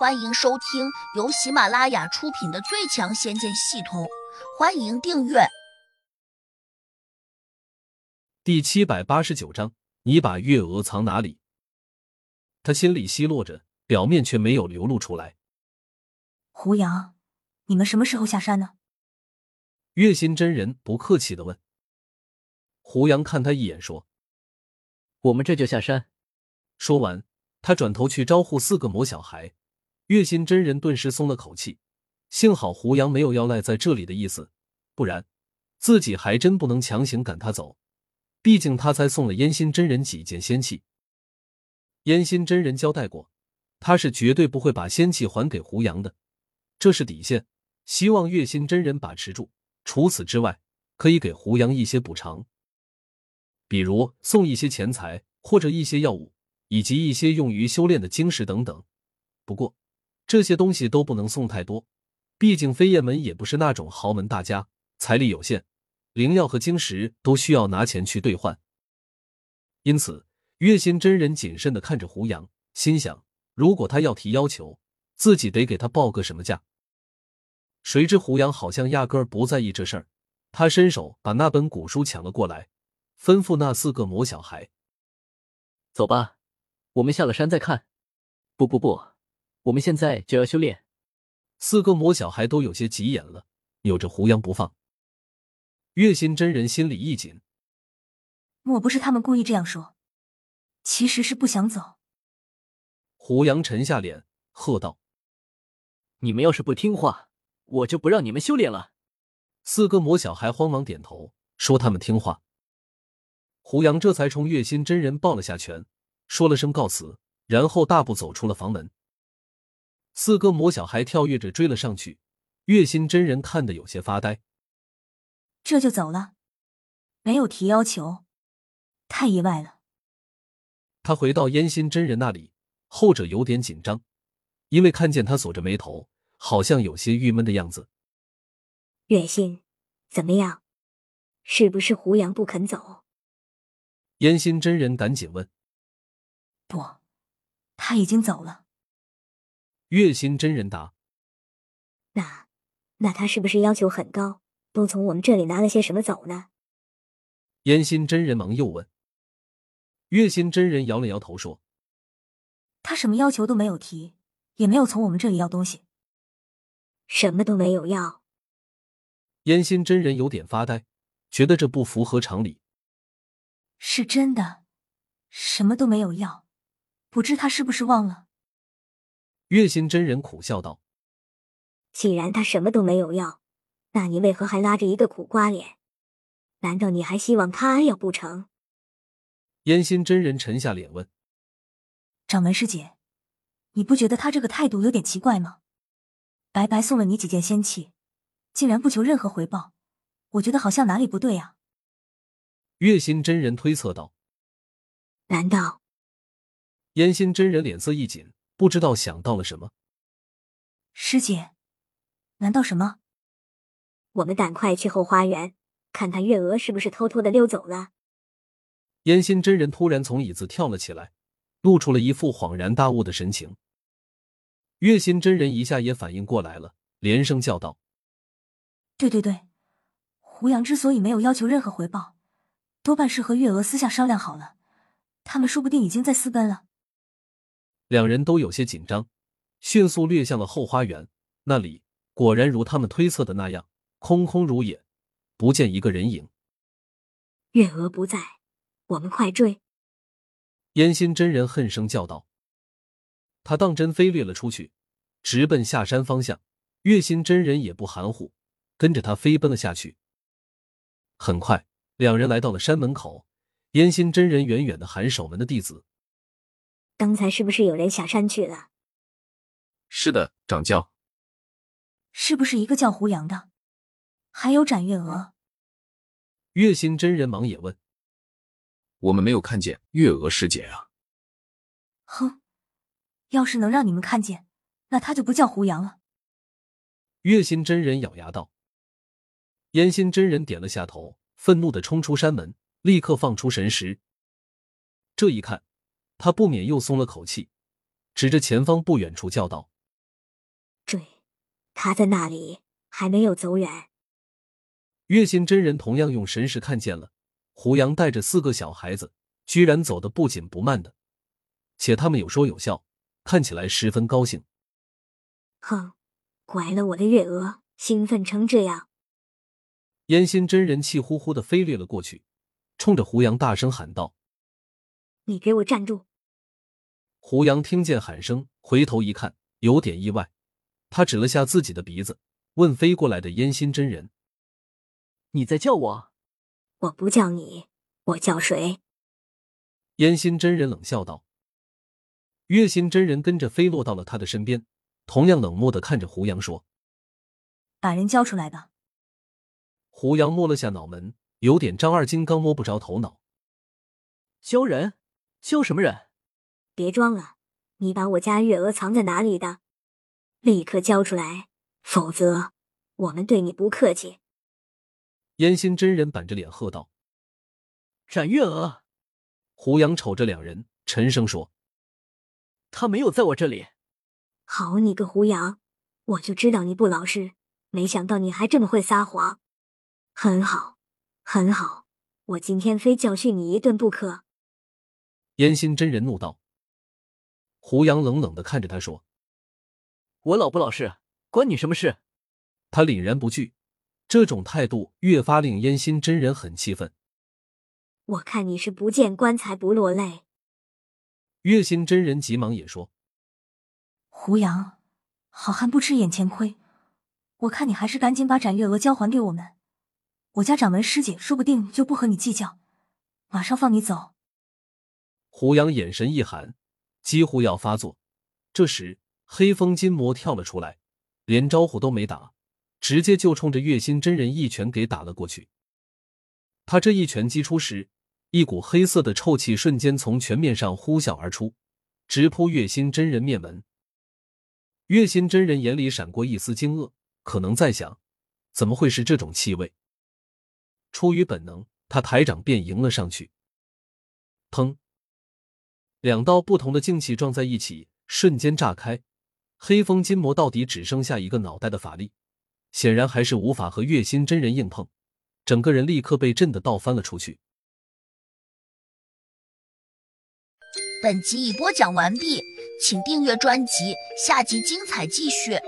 欢迎收听由喜马拉雅出品的《最强仙剑系统》，欢迎订阅。第七百八十九章，你把月娥藏哪里？他心里奚落着，表面却没有流露出来。胡杨，你们什么时候下山呢？月心真人不客气的问。胡杨看他一眼，说：“我们这就下山。”说完，他转头去招呼四个魔小孩。月心真人顿时松了口气，幸好胡杨没有要赖在这里的意思，不然自己还真不能强行赶他走。毕竟他才送了烟心真人几件仙器，烟心真人交代过，他是绝对不会把仙器还给胡杨的，这是底线。希望月心真人把持住。除此之外，可以给胡杨一些补偿，比如送一些钱财，或者一些药物，以及一些用于修炼的晶石等等。不过。这些东西都不能送太多，毕竟飞燕门也不是那种豪门大家，财力有限，灵药和晶石都需要拿钱去兑换。因此，月心真人谨慎的看着胡杨，心想：如果他要提要求，自己得给他报个什么价。谁知胡杨好像压根儿不在意这事儿，他伸手把那本古书抢了过来，吩咐那四个魔小孩：“走吧，我们下了山再看。”不不不。我们现在就要修炼。四个魔小孩都有些急眼了，扭着胡杨不放。月心真人心里一紧，莫不是他们故意这样说？其实是不想走。胡杨沉下脸，喝道：“你们要是不听话，我就不让你们修炼了。”四个魔小孩慌忙点头，说他们听话。胡杨这才冲月心真人抱了下拳，说了声告辞，然后大步走出了房门。四个魔小孩跳跃着追了上去，月心真人看得有些发呆。这就走了，没有提要求，太意外了。他回到烟心真人那里，后者有点紧张，因为看见他锁着眉头，好像有些郁闷的样子。月心，怎么样？是不是胡杨不肯走？烟心真人赶紧问。不，他已经走了。月心真人答：“那，那他是不是要求很高？都从我们这里拿了些什么走呢？”烟心真人忙又问。月心真人摇了摇头说：“他什么要求都没有提，也没有从我们这里要东西，什么都没有要。”烟心真人有点发呆，觉得这不符合常理。是真的，什么都没有要，不知他是不是忘了？月心真人苦笑道：“既然他什么都没有要，那你为何还拉着一个苦瓜脸？难道你还希望他要不成？”烟心真人沉下脸问：“掌门师姐，你不觉得他这个态度有点奇怪吗？白白送了你几件仙器，竟然不求任何回报，我觉得好像哪里不对啊？”月心真人推测道：“难道？”烟心真人脸色一紧。不知道想到了什么，师姐，难道什么？我们赶快去后花园，看看月娥是不是偷偷的溜走了。烟心真人突然从椅子跳了起来，露出了一副恍然大悟的神情。月心真人一下也反应过来了，连声叫道：“对对对，胡杨之所以没有要求任何回报，多半是和月娥私下商量好了，他们说不定已经在私奔了。”两人都有些紧张，迅速掠向了后花园。那里果然如他们推测的那样，空空如也，不见一个人影。月娥不在，我们快追！烟心真人恨声叫道。他当真飞掠了出去，直奔下山方向。月心真人也不含糊，跟着他飞奔了下去。很快，两人来到了山门口。烟心真人远远的喊守门的弟子。刚才是不是有人下山去了？是的，掌教。是不是一个叫胡杨的？还有展月娥。月心真人忙也问：“我们没有看见月娥师姐啊。”哼，要是能让你们看见，那他就不叫胡杨了。月心真人咬牙道。烟心真人点了下头，愤怒的冲出山门，立刻放出神识。这一看。他不免又松了口气，指着前方不远处叫道：“追他在那里，还没有走远。月心真人同样用神识看见了胡杨带着四个小孩子，居然走得不紧不慢的，且他们有说有笑，看起来十分高兴。哼，拐了我的月娥，兴奋成这样！烟心真人气呼呼的飞掠了过去，冲着胡杨大声喊道：“你给我站住！”胡杨听见喊声，回头一看，有点意外。他指了下自己的鼻子，问飞过来的烟心真人：“你在叫我？”“我不叫你，我叫谁？”烟心真人冷笑道。月心真人跟着飞落到了他的身边，同样冷漠的看着胡杨说：“把人交出来吧。”胡杨摸了下脑门，有点张二金刚摸不着头脑。“交人？交什么人？”别装了，你把我家月娥藏在哪里的？立刻交出来，否则我们对你不客气。烟心真人板着脸喝道：“斩月娥！”胡杨瞅着两人，沉声说：“他没有在我这里。”好你个胡杨，我就知道你不老实，没想到你还这么会撒谎。很好，很好，我今天非教训你一顿不可。烟心真人怒道。胡杨冷冷的看着他说：“我老不老实，关你什么事？”他凛然不惧，这种态度越发令烟心真人很气愤。我看你是不见棺材不落泪。月心真人急忙也说：“胡杨，好汉不吃眼前亏，我看你还是赶紧把斩月娥交还给我们，我家掌门师姐说不定就不和你计较，马上放你走。”胡杨眼神一寒。几乎要发作，这时黑风金魔跳了出来，连招呼都没打，直接就冲着月心真人一拳给打了过去。他这一拳击出时，一股黑色的臭气瞬间从拳面上呼啸而出，直扑月心真人面门。月心真人眼里闪过一丝惊愕，可能在想，怎么会是这种气味？出于本能，他抬掌便迎了上去。砰！两道不同的静气撞在一起，瞬间炸开。黑风金魔到底只剩下一个脑袋的法力，显然还是无法和月心真人硬碰，整个人立刻被震得倒翻了出去。本集已播讲完毕，请订阅专辑，下集精彩继续。